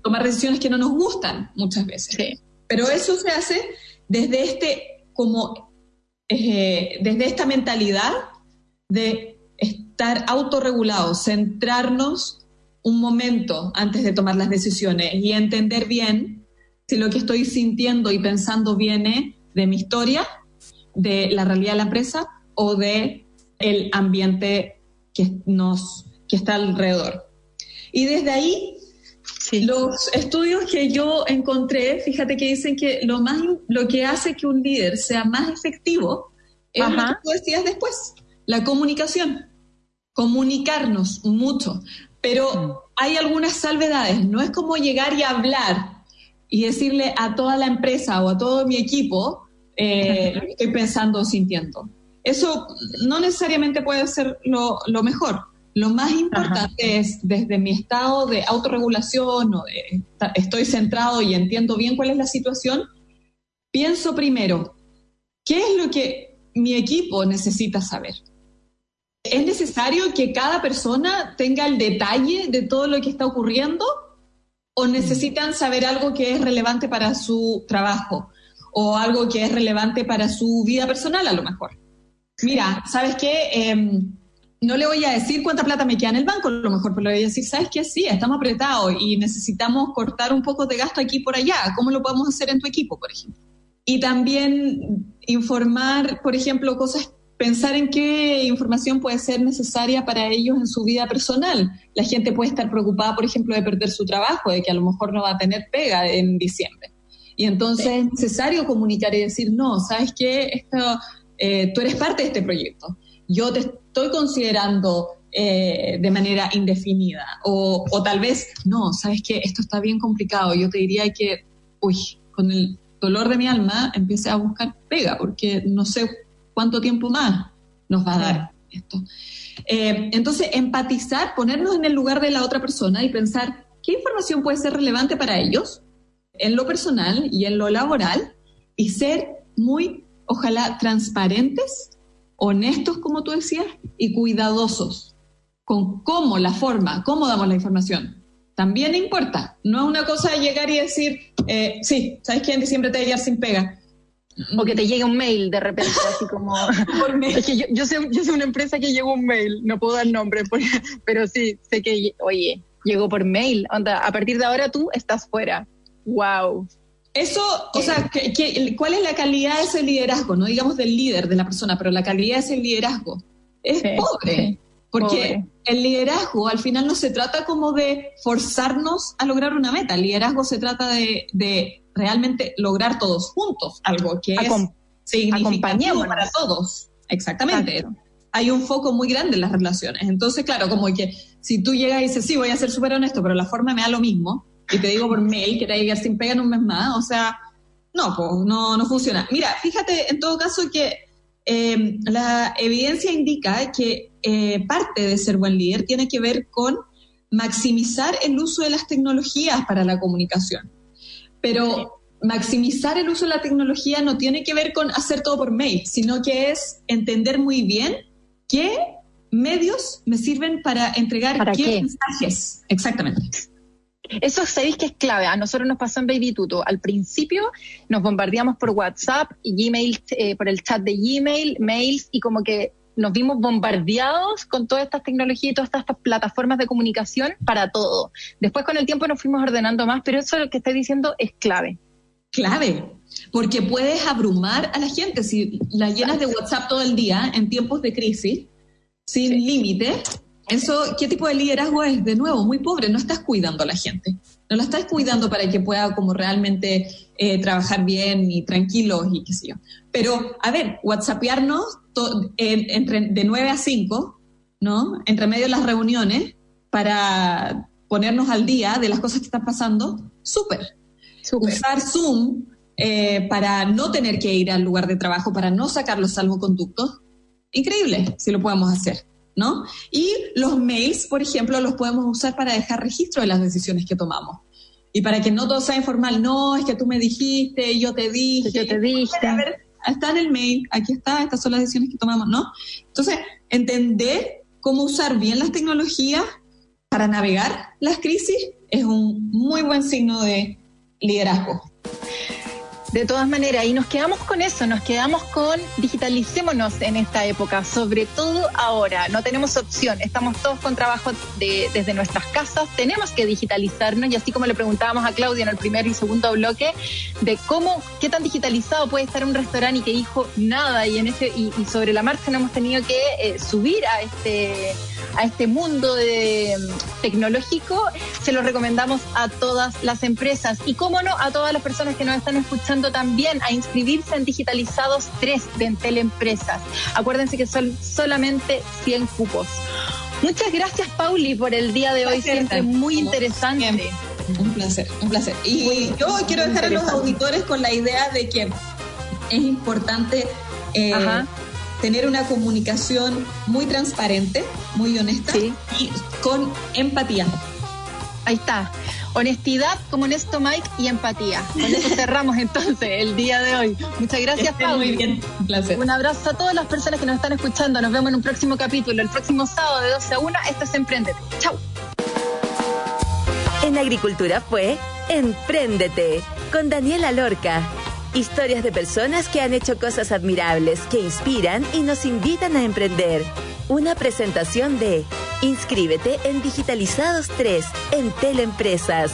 S5: tomar decisiones que no nos gustan muchas veces. Pero eso se hace desde este como eh, desde esta mentalidad de estar autorregulados, centrarnos un momento antes de tomar las decisiones y entender bien si lo que estoy sintiendo y pensando viene de mi historia, de la realidad de la empresa o de el ambiente que nos que está alrededor. Y desde ahí los estudios que yo encontré, fíjate que dicen que lo más lo que hace que un líder sea más efectivo es lo que tú decías después, la comunicación. Comunicarnos mucho. Pero mm. hay algunas salvedades. No es como llegar y hablar y decirle a toda la empresa o a todo mi equipo eh, lo que estoy pensando o sintiendo. Eso no necesariamente puede ser lo, lo mejor. Lo más importante es desde mi estado de autorregulación o de estoy centrado y entiendo bien cuál es la situación, pienso primero, ¿qué es lo que mi equipo necesita saber? ¿Es necesario que cada persona tenga el detalle de todo lo que está ocurriendo? ¿O necesitan saber algo que es relevante para su trabajo? ¿O algo que es relevante para su vida personal a lo mejor? Mira, ¿sabes qué? Em, no le voy a decir cuánta plata me queda en el banco, a lo mejor, pero le voy a decir, ¿sabes qué? Sí, estamos apretados y necesitamos cortar un poco de gasto aquí por allá. ¿Cómo lo podemos hacer en tu equipo, por ejemplo? Y también informar, por ejemplo, cosas, pensar en qué información puede ser necesaria para ellos en su vida personal. La gente puede estar preocupada, por ejemplo, de perder su trabajo, de que a lo mejor no va a tener pega en diciembre. Y entonces es necesario comunicar y decir, no, ¿sabes qué? Esto, eh, tú eres parte de este proyecto. Yo te estoy considerando eh, de manera indefinida. O, o, tal vez, no, ¿sabes qué? Esto está bien complicado. Yo te diría que, uy, con el dolor de mi alma, empecé a buscar pega, porque no sé cuánto tiempo más nos va a dar esto. Eh, entonces, empatizar, ponernos en el lugar de la otra persona y pensar qué información puede ser relevante para ellos en lo personal y en lo laboral y ser muy, ojalá, transparentes, honestos, como tú decías, y cuidadosos con cómo, la forma, cómo damos la información también importa. No es una cosa de llegar y decir, eh, sí, ¿sabes qué? En diciembre te voy sin pega.
S2: O que te llegue un mail de repente, así como... [LAUGHS] es que yo, yo, sé, yo sé una empresa que llegó un mail, no puedo dar nombre, [LAUGHS] pero sí, sé que, oye, llegó por mail. Onda, a partir de ahora tú estás fuera. ¡Wow!
S5: Eso, o sea, cuál es la calidad de ese liderazgo? No digamos del líder, de la persona, pero la calidad de ese liderazgo. Es pobre. Porque el liderazgo al final no se trata como de forzarnos a lograr una meta, el liderazgo se trata de, realmente lograr todos juntos algo que es significativo para todos. Exactamente. Hay un foco muy grande en las relaciones. Entonces, claro, como que si tú llegas y dices, sí, voy a ser súper honesto, pero la forma me da lo mismo, y te digo por mail que te llegar sin pega en un mes más, o sea, no, pues no, no funciona. Mira, fíjate en todo caso que eh, la evidencia indica que eh, parte de ser buen líder tiene que ver con maximizar el uso de las tecnologías para la comunicación. Pero maximizar el uso de la tecnología no tiene que ver con hacer todo por mail, sino que es entender muy bien qué medios me sirven para entregar qué, mensajes. Exactamente.
S2: Eso sabéis que es clave. A nosotros nos pasó en Baby Tuto. Al principio nos bombardeamos por WhatsApp, Gmail, eh, por el chat de Gmail, mails y como que nos vimos bombardeados con todas estas tecnologías y todas estas plataformas de comunicación para todo. Después con el tiempo nos fuimos ordenando más, pero eso lo que estoy diciendo es clave.
S5: Clave, porque puedes abrumar a la gente si la llenas de WhatsApp todo el día en tiempos de crisis, sin límite. Eso, ¿qué tipo de liderazgo es? De nuevo, muy pobre, no estás cuidando a la gente. No la estás cuidando para que pueda como realmente eh, trabajar bien y tranquilos y qué sé yo. Pero, a ver, WhatsAppearnos entre, de 9 a 5, ¿no? Entre medio de las reuniones para ponernos al día de las cosas que están pasando, súper. Usar Zoom eh, para no tener que ir al lugar de trabajo, para no sacar los salvoconductos, increíble si lo podemos hacer. ¿No? Y los mails, por ejemplo, los podemos usar para dejar registro de las decisiones que tomamos. Y para que no todo sea informal, no, es que tú me dijiste, yo te dije.
S2: Yo te dije
S5: está en el mail, aquí está, estas son las decisiones que tomamos, ¿no? Entonces, entender cómo usar bien las tecnologías para navegar las crisis es un muy buen signo de liderazgo.
S2: De todas maneras, y nos quedamos con eso, nos quedamos con digitalicémonos en esta época, sobre todo ahora, no tenemos opción, estamos todos con trabajo desde nuestras casas, tenemos que digitalizarnos y así como le preguntábamos a Claudia en el primer y segundo bloque de cómo, qué tan digitalizado puede estar un restaurante y que dijo nada y en ese y, sobre la marcha no hemos tenido que eh, subir a este a este mundo de, mm, tecnológico, se lo recomendamos a todas las empresas y, cómo no, a todas las personas que nos están escuchando también a inscribirse en Digitalizados 3 de Entel Empresas. Acuérdense que son solamente 100 cupos. Muchas gracias, Pauli, por el día de hoy, siempre muy interesante.
S5: Un placer, un placer. Y yo quiero dejar a los auditores con la idea de que es importante eh, tener una comunicación muy transparente, muy honesta y con empatía.
S2: Ahí está. Honestidad como honesto Mike y empatía. Con eso [LAUGHS] cerramos entonces el día de hoy. Muchas gracias, Pau.
S5: Muy bien, un placer.
S2: Un abrazo a todas las personas que nos están escuchando. Nos vemos en un próximo capítulo, el próximo sábado de 12 a 1. Esto es Emprendete. Chau.
S1: En Agricultura fue Empréndete con Daniela Lorca. Historias de personas que han hecho cosas admirables, que inspiran y nos invitan a emprender. Una presentación de Inscríbete en Digitalizados 3 en Teleempresas.